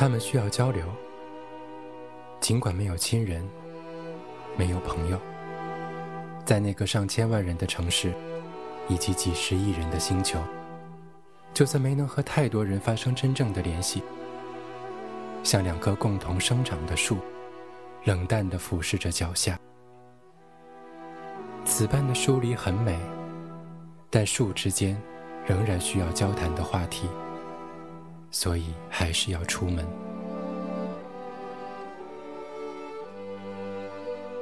他们需要交流，尽管没有亲人，没有朋友，在那个上千万人的城市，以及几十亿人的星球，就算没能和太多人发生真正的联系，像两棵共同生长的树，冷淡地俯视着脚下。此般的疏离很美，但树之间仍然需要交谈的话题。所以还是要出门。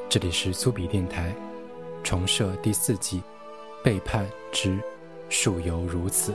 这里是苏比电台，重设第四季，背叛之树犹如此。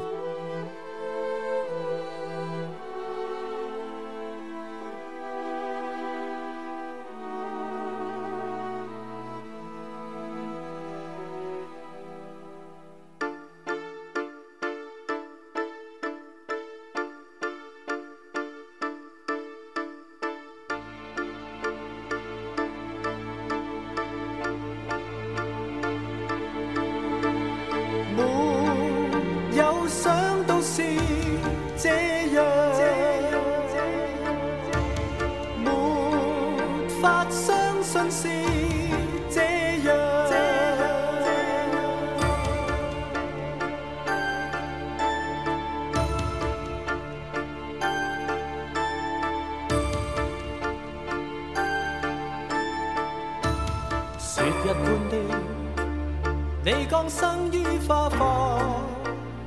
生于花花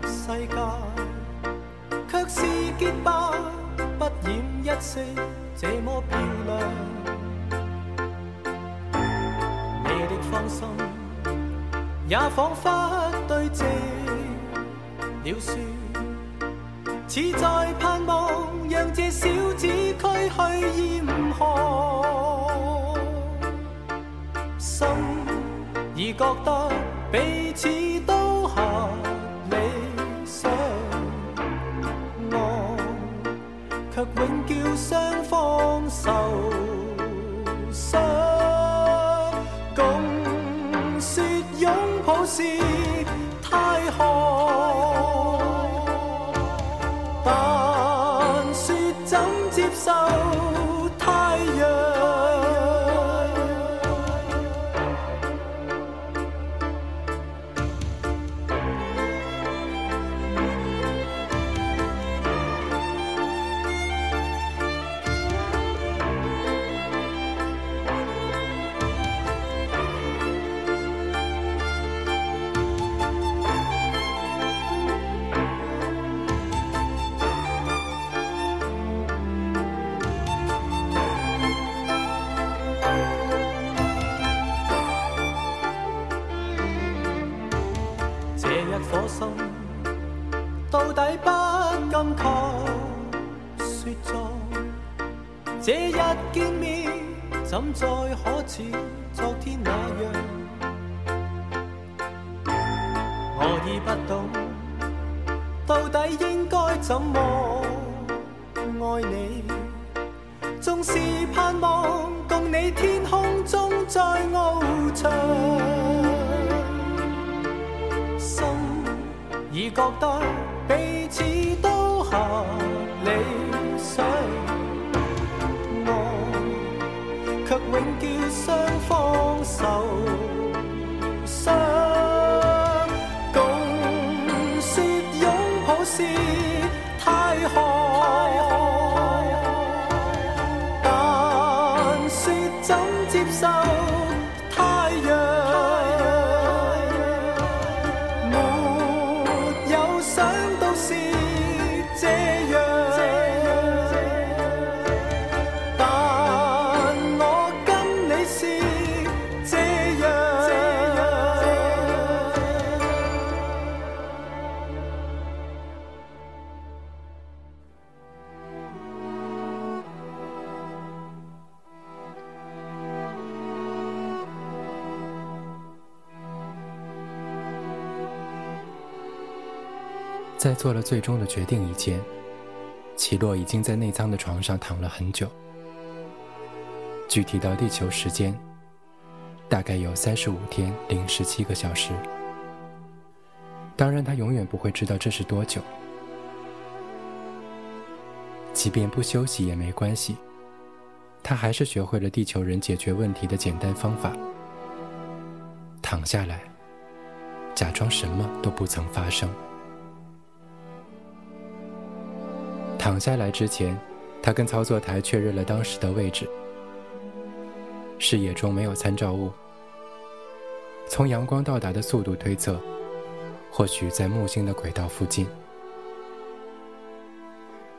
世界，却是洁白不染一丝，这么漂亮。你的芳心也仿佛堆积了雪，似在盼望让这小子区去染红。心已觉得。彼此都合理相爱却永叫双方受伤共说拥抱是太可但说怎接受？在做了最终的决定以前，奇洛已经在内舱的床上躺了很久。具体到地球时间，大概有三十五天零十七个小时。当然，他永远不会知道这是多久。即便不休息也没关系。他还是学会了地球人解决问题的简单方法：躺下来，假装什么都不曾发生。躺下来之前，他跟操作台确认了当时的位置。视野中没有参照物，从阳光到达的速度推测，或许在木星的轨道附近，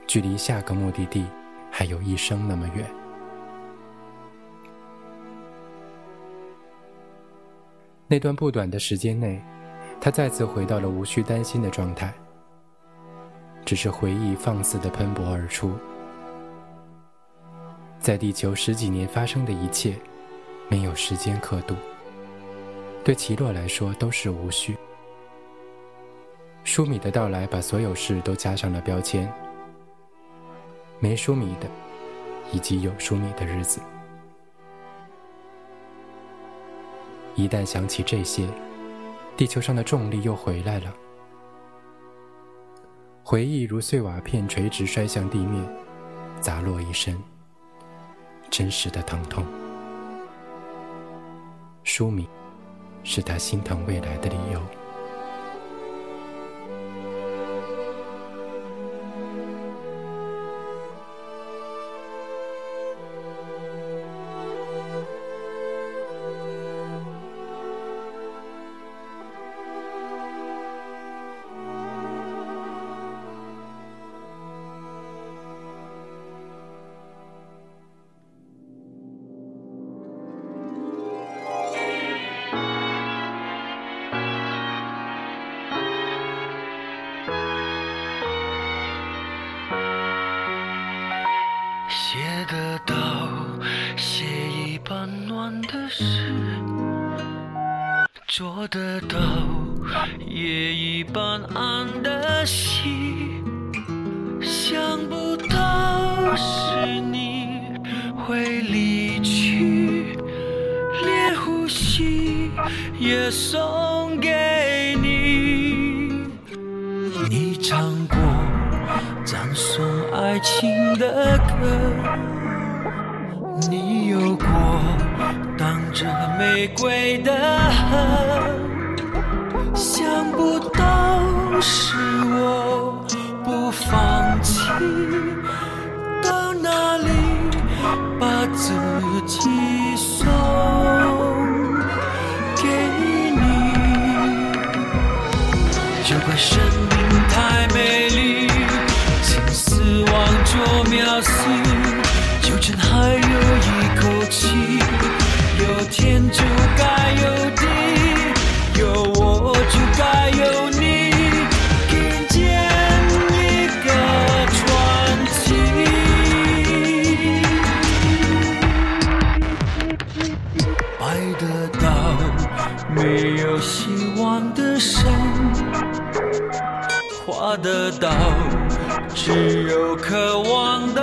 距离下个目的地还有一生那么远。那段不短的时间内，他再次回到了无需担心的状态。只是回忆放肆地喷薄而出，在地球十几年发生的一切，没有时间刻度，对奇洛来说都是无序。舒米的到来把所有事都加上了标签，没舒米的，以及有舒米的日子。一旦想起这些，地球上的重力又回来了。回忆如碎瓦片垂直摔向地面，砸落一身，真实的疼痛。书名，是他心疼未来的理由。到只有渴望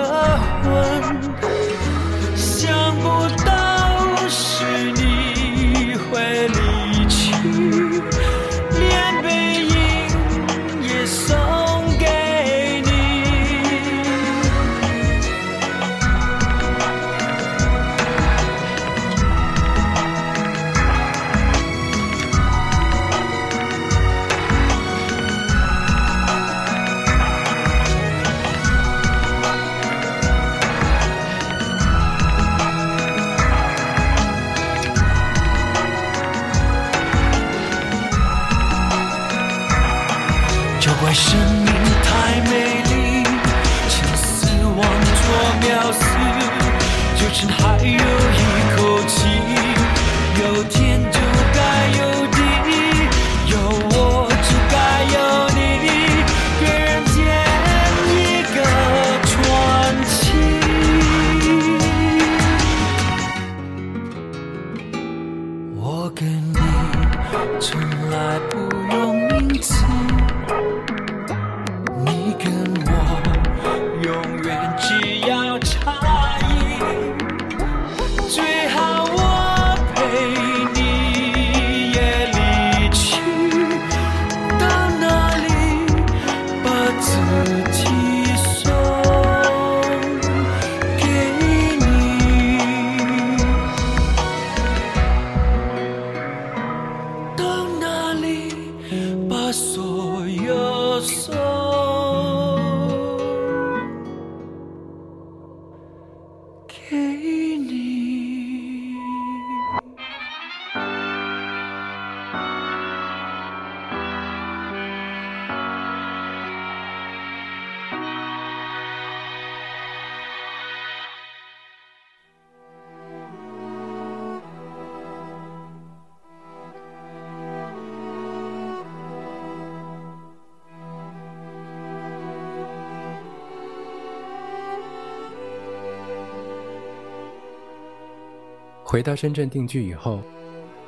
回到深圳定居以后，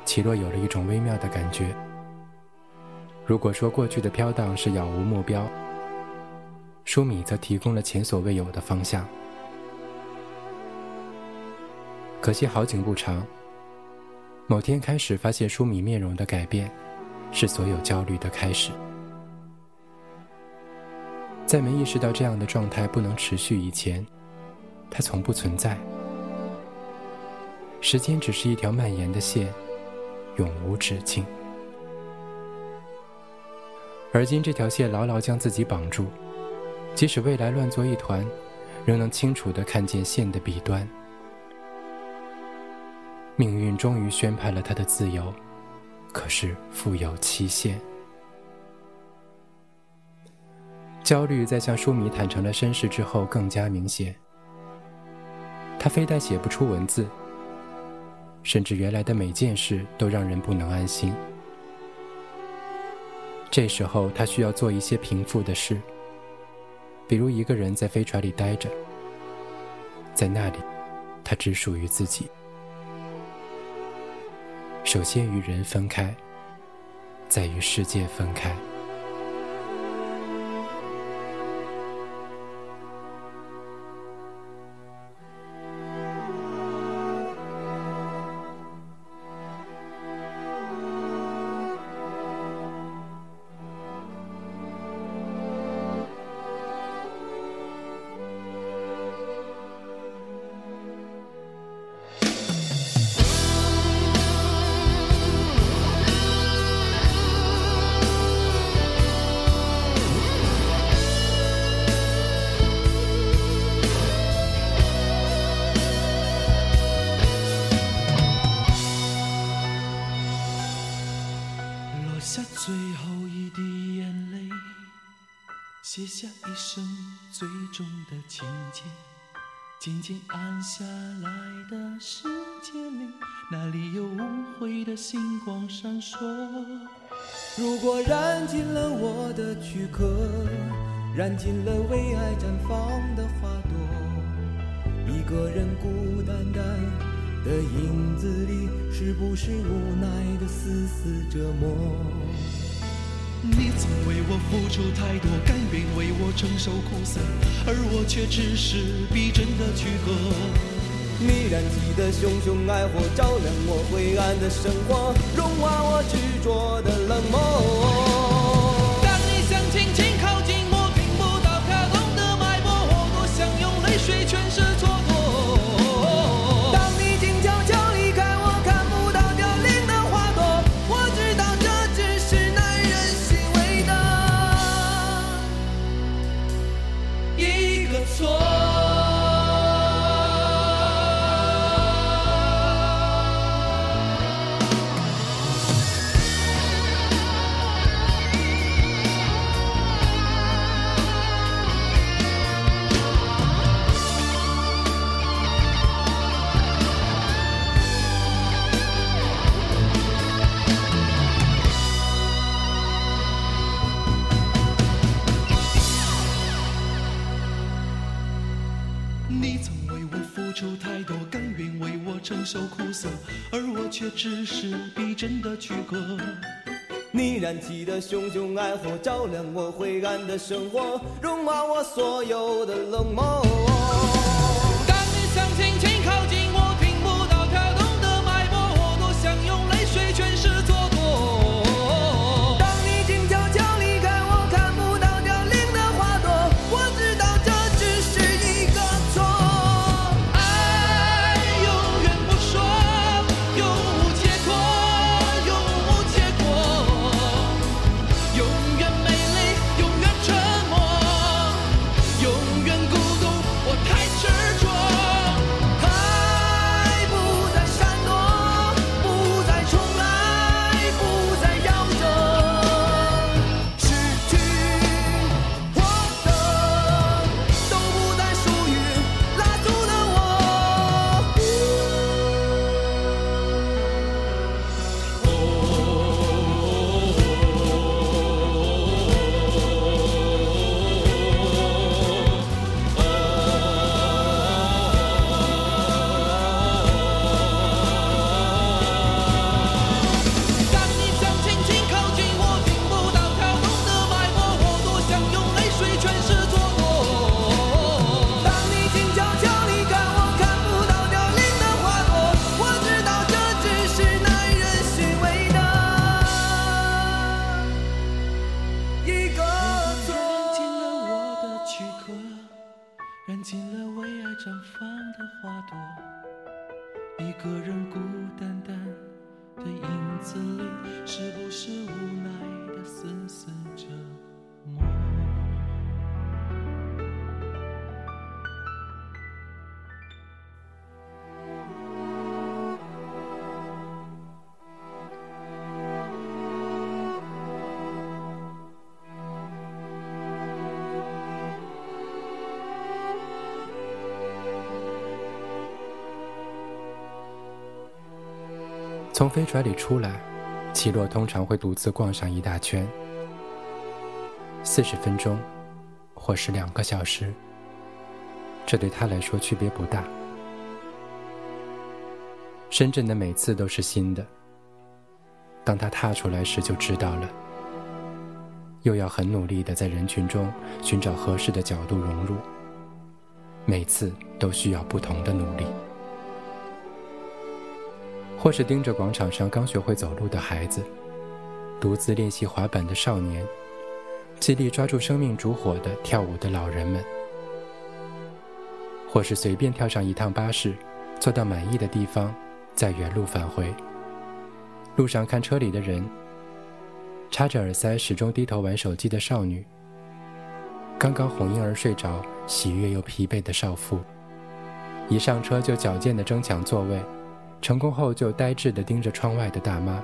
奇洛有了一种微妙的感觉。如果说过去的飘荡是杳无目标，舒米则提供了前所未有的方向。可惜好景不长，某天开始发现舒米面容的改变，是所有焦虑的开始。在没意识到这样的状态不能持续以前，它从不存在。时间只是一条蔓延的线，永无止境。而今这条线牢牢将自己绑住，即使未来乱作一团，仍能清楚地看见线的彼端。命运终于宣判了他的自由，可是富有期限。焦虑在向舒米坦诚了身世之后更加明显。他非但写不出文字。甚至原来的每件事都让人不能安心。这时候，他需要做一些平复的事，比如一个人在飞船里待着，在那里，他只属于自己。首先与人分开，再与世界分开。你燃起的熊熊爱火，照亮我灰暗的生活，融化我执着的冷漠。而我却只是逼真的躯壳。你燃起的熊熊爱火，照亮我灰暗的生活，融化我所有的冷漠。的花朵，一个人孤单单的影子里，是不是无奈的丝丝折磨？飞船里出来，奇洛通常会独自逛上一大圈，四十分钟，或是两个小时。这对他来说区别不大。深圳的每次都是新的。当他踏出来时就知道了，又要很努力的在人群中寻找合适的角度融入，每次都需要不同的努力。或是盯着广场上刚学会走路的孩子，独自练习滑板的少年，极力抓住生命烛火的跳舞的老人们；或是随便跳上一趟巴士，坐到满意的地方，再原路返回。路上看车里的人，插着耳塞始终低头玩手机的少女，刚刚哄婴儿睡着喜悦又疲惫的少妇，一上车就矫健地争抢座位。成功后就呆滞地盯着窗外的大妈，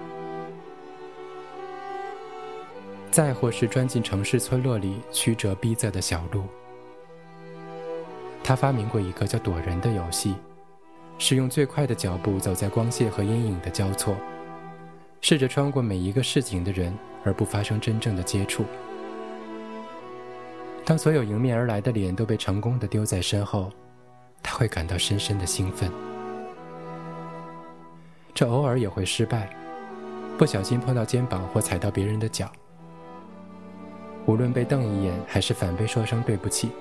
再或是钻进城市村落里曲折逼仄的小路。他发明过一个叫“躲人”的游戏，是用最快的脚步走在光线和阴影的交错，试着穿过每一个市井的人，而不发生真正的接触。当所有迎面而来的脸都被成功的丢在身后，他会感到深深的兴奋。这偶尔也会失败，不小心碰到肩膀或踩到别人的脚。无论被瞪一眼还是反被说声对不起，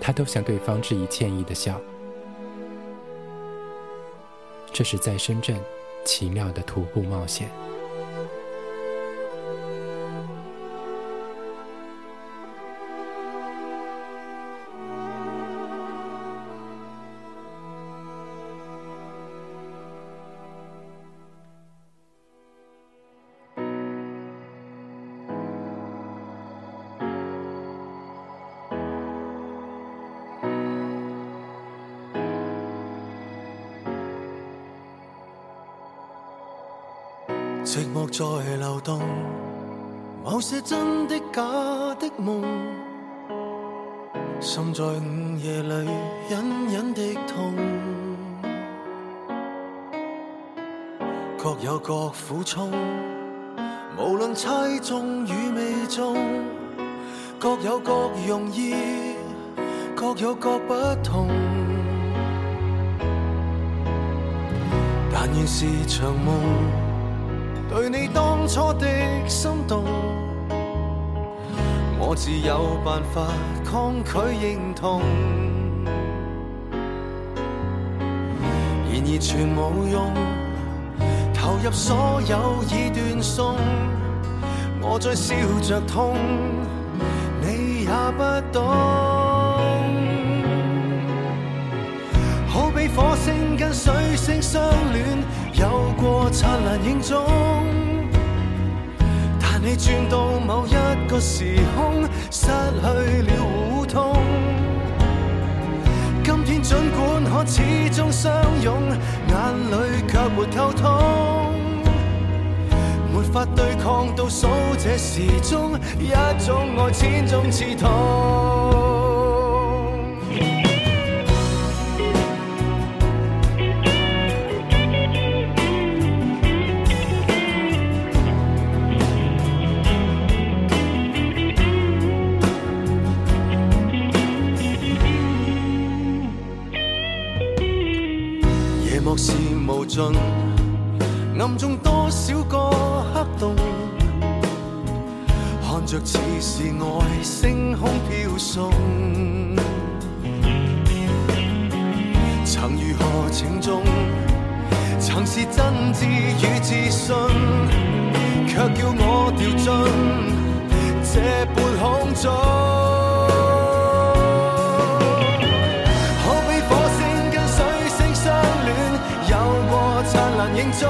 他都向对方致以歉意的笑。这是在深圳奇妙的徒步冒险。寂寞在流动，某些真的假的梦，心在午夜里隐隐的痛，各有各苦衷，无论猜中与未中，各有各容易，各有各不同，但愿是场梦。对你当初的心动，我自有办法抗拒认同。然而全无用，投入所有已断送，我在笑着痛，你也不懂。好比火星跟水星相恋。有过灿烂影踪，但你转到某一个时空，失去了互通。今天尽管可始终相拥，眼里却没沟通，没法对抗倒数这时钟，一种爱千种刺痛。无尽暗中多少个黑洞，看着似是外星空飘送。曾如何情重，曾是真挚与自信，却叫我掉进这半空中。影踪。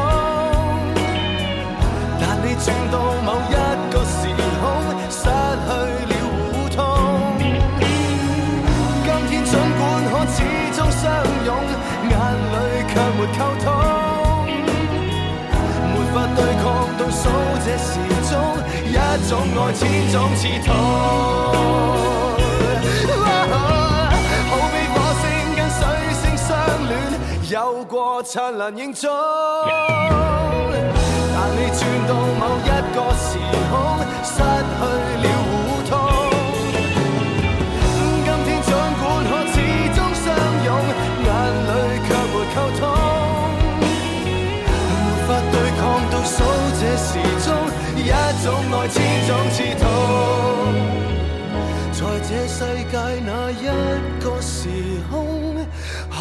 但你转到某一个时空，失去了互通。今天尽管可始终相拥，眼里却没沟通。没法对抗倒数这时钟，一种爱，千种刺痛。有过灿烂影踪，但你转到某一个时空，失去了互通。今天尽管可始终相拥，眼里却没沟通。没法对抗倒数这时钟，一种爱，千种刺痛。在这世界哪一个时空，可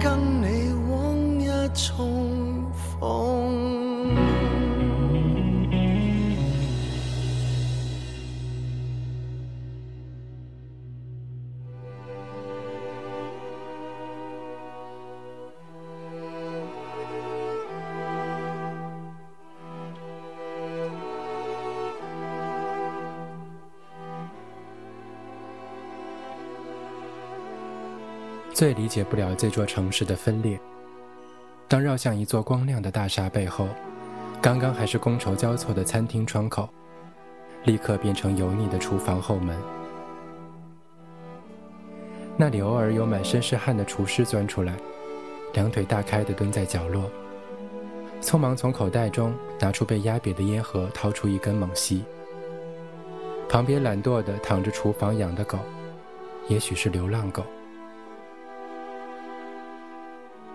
跟你？重逢。最理解不了这座城市的分裂。当绕向一座光亮的大厦背后，刚刚还是觥筹交错的餐厅窗口，立刻变成油腻的厨房后门。那里偶尔有满身是汗的厨师钻出来，两腿大开的蹲在角落，匆忙从口袋中拿出被压瘪的烟盒，掏出一根猛吸。旁边懒惰的躺着厨房养的狗，也许是流浪狗。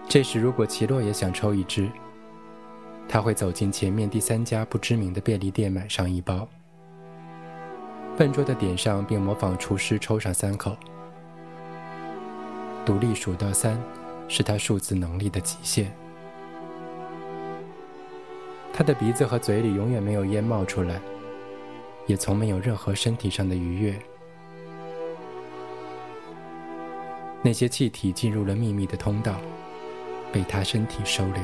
这时，如果奇洛也想抽一支，他会走进前面第三家不知名的便利店买上一包，笨拙的点上，并模仿厨师抽上三口。独立数到三，是他数字能力的极限。他的鼻子和嘴里永远没有烟冒出来，也从没有任何身体上的愉悦。那些气体进入了秘密的通道。被他身体收留。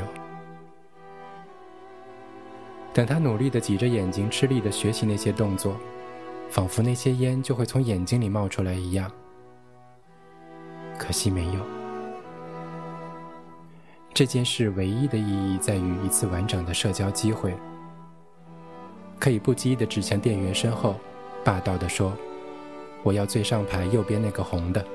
等他努力的挤着眼睛，吃力的学习那些动作，仿佛那些烟就会从眼睛里冒出来一样。可惜没有。这件事唯一的意义在于一次完整的社交机会，可以不羁的指向店员身后，霸道的说：“我要最上排右边那个红的。”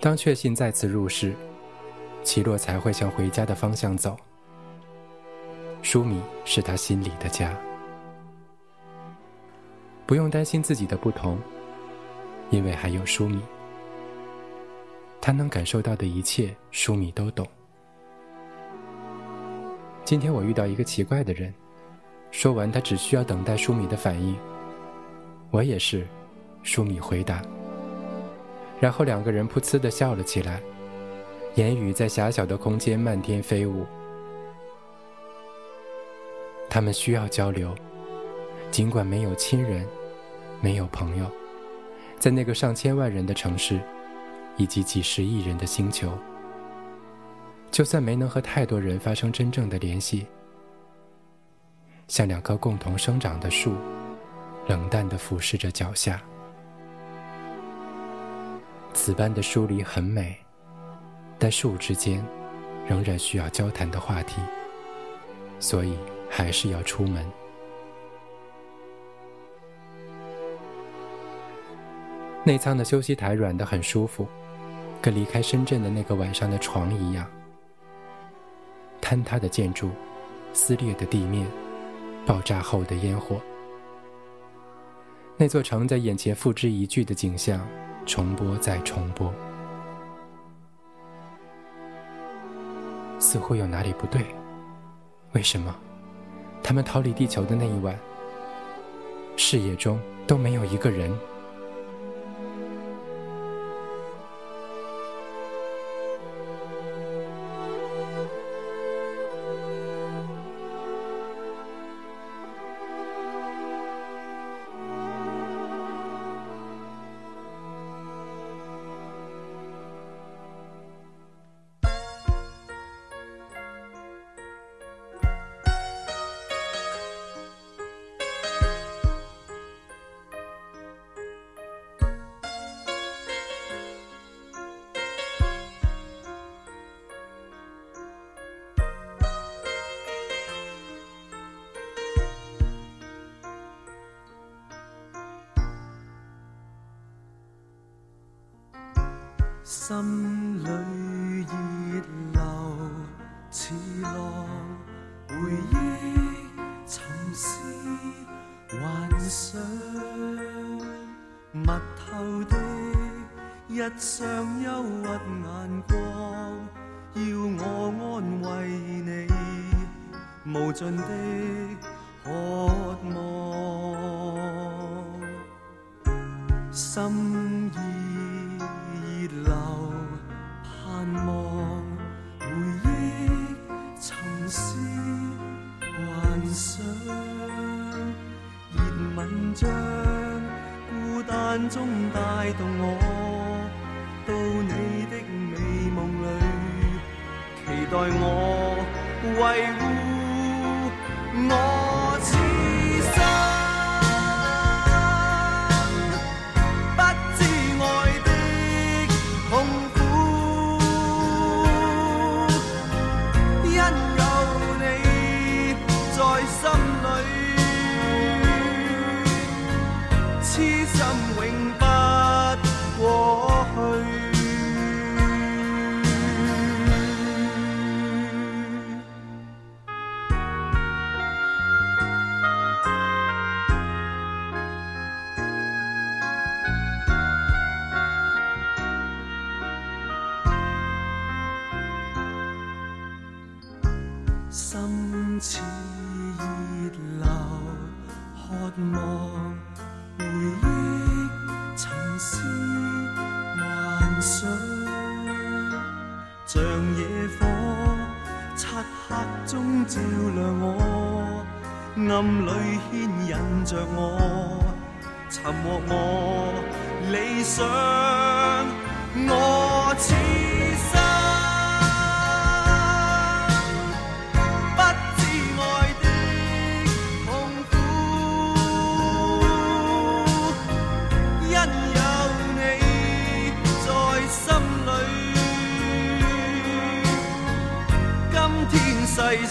当确信再次入世，奇洛才会向回家的方向走。舒米是他心里的家，不用担心自己的不同，因为还有舒米。他能感受到的一切，舒米都懂。今天我遇到一个奇怪的人，说完，他只需要等待舒米的反应。我也是，舒米回答。然后两个人噗呲的笑了起来，言语在狭小的空间漫天飞舞。他们需要交流，尽管没有亲人，没有朋友，在那个上千万人的城市，以及几十亿人的星球，就算没能和太多人发生真正的联系，像两棵共同生长的树，冷淡地俯视着脚下。此般的疏离很美，但树之间仍然需要交谈的话题，所以还是要出门。内舱的休息台软得很舒服，跟离开深圳的那个晚上的床一样。坍塌的建筑，撕裂的地面，爆炸后的烟火，那座城在眼前付之一炬的景象。重播再重播，似乎有哪里不对。为什么他们逃离地球的那一晚，视野中都没有一个人？心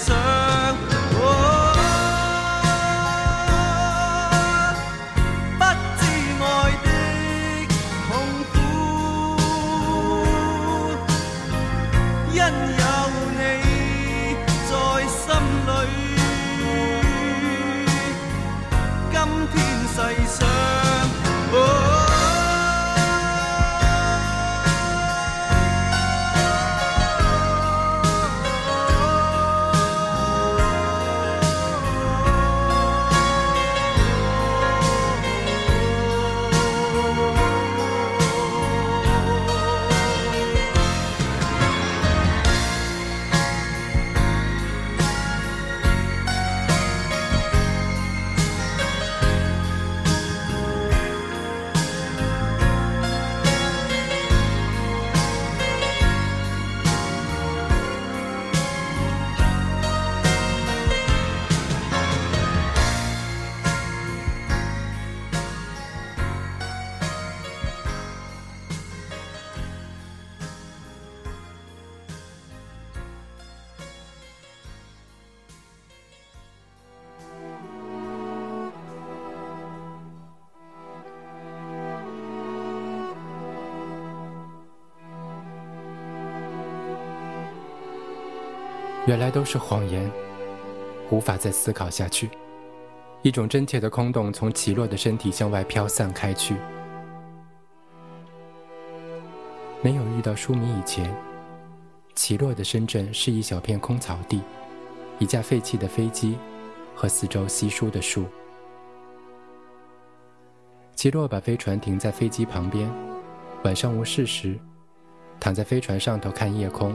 世原来都是谎言，无法再思考下去。一种真切的空洞从齐洛的身体向外飘散开去。没有遇到舒米以前，齐洛的深圳是一小片空草地，一架废弃的飞机和四周稀疏的树。齐洛把飞船停在飞机旁边，晚上无事时，躺在飞船上头看夜空。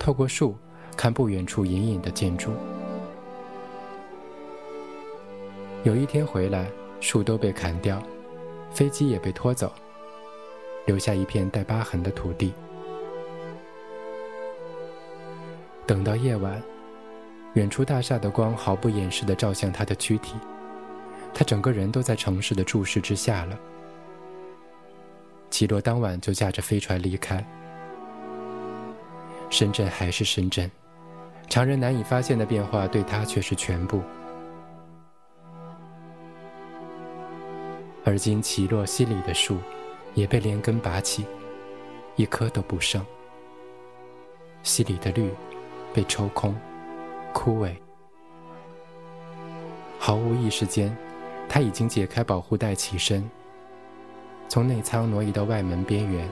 透过树看不远处隐隐的建筑。有一天回来，树都被砍掉，飞机也被拖走，留下一片带疤痕的土地。等到夜晚，远处大厦的光毫不掩饰地照向他的躯体，他整个人都在城市的注视之下了。齐洛当晚就驾着飞船离开。深圳还是深圳，常人难以发现的变化，对他却是全部。而今齐洛西里的树，也被连根拔起，一棵都不剩。溪里的绿，被抽空，枯萎。毫无意识间，他已经解开保护带，起身，从内舱挪移到外门边缘，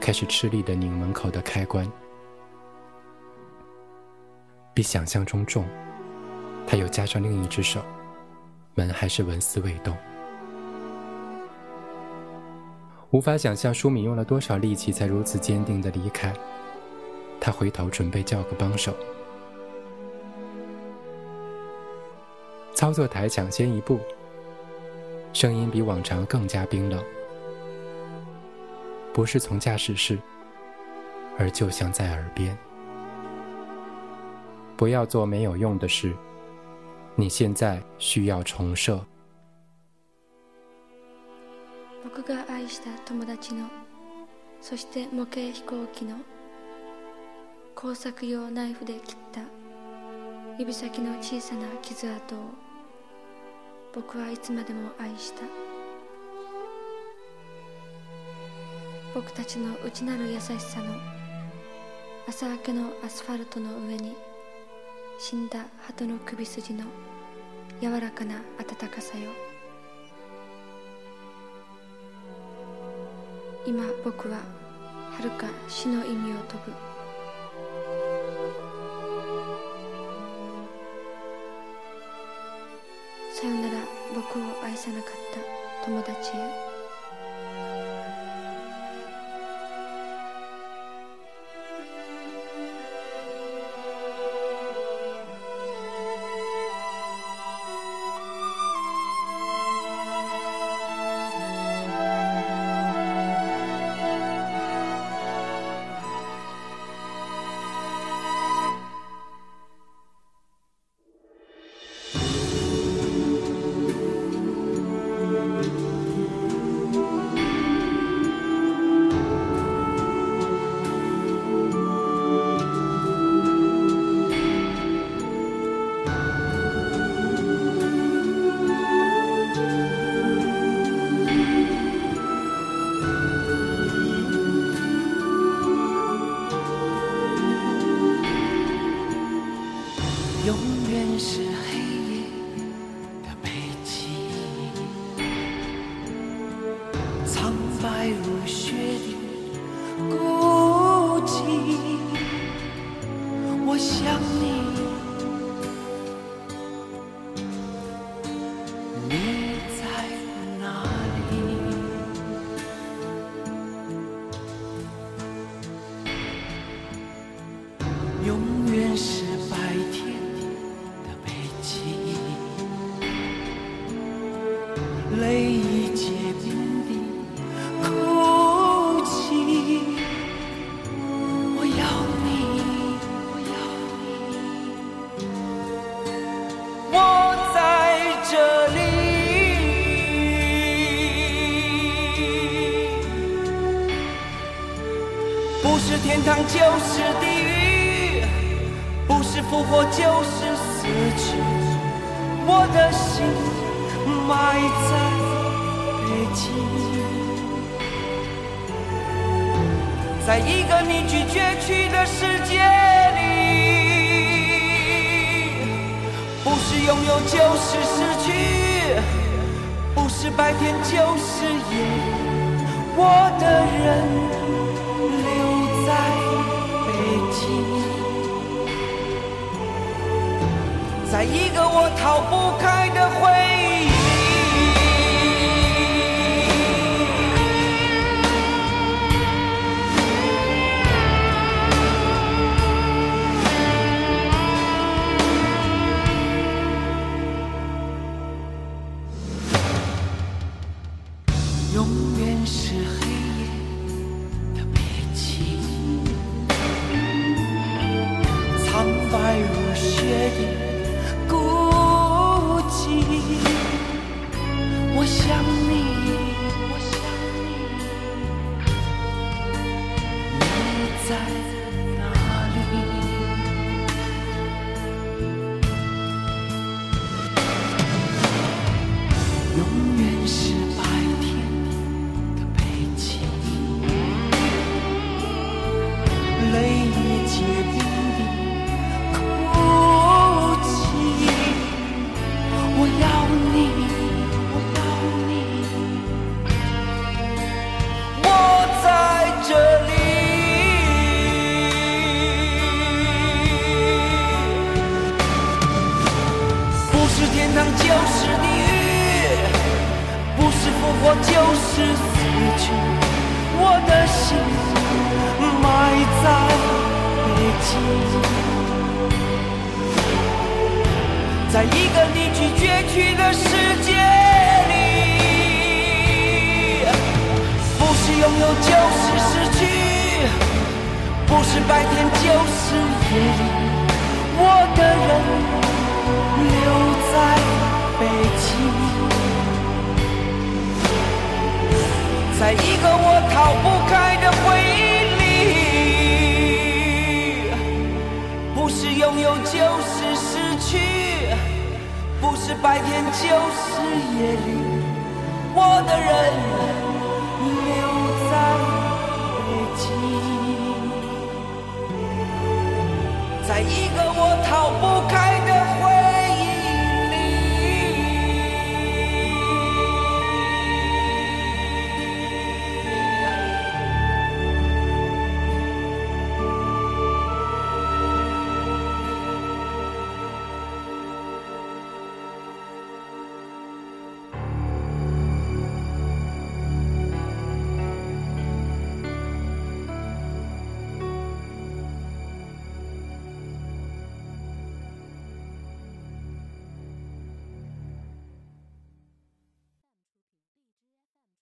开始吃力的拧门口的开关。比想象中重，他又加上另一只手，门还是纹丝未动。无法想象舒敏用了多少力气才如此坚定的离开。他回头准备叫个帮手。操作台抢先一步，声音比往常更加冰冷，不是从驾驶室，而就像在耳边。不要做没有用的事。你现在需要重设。僕が愛した友達の、そして模型飛行機の、工作用ナイフで切った指先の小さな傷跡を、僕はいつまでも愛した。僕たちの内なる優しさの、朝明けのアスファルトの上に、死んだ鳩の首筋の柔らかな温かさよ。今僕ははるか死の意味を飛ぶさよなら僕を愛さなかった友達へ。在一个你去绝去的世界里，不是拥有就是失去，不是白天就是夜里，我的人留在北京，在一个我逃不开的回忆里，不是拥有就是失去。不是白天就是夜里我的人留在北京在一个我逃不开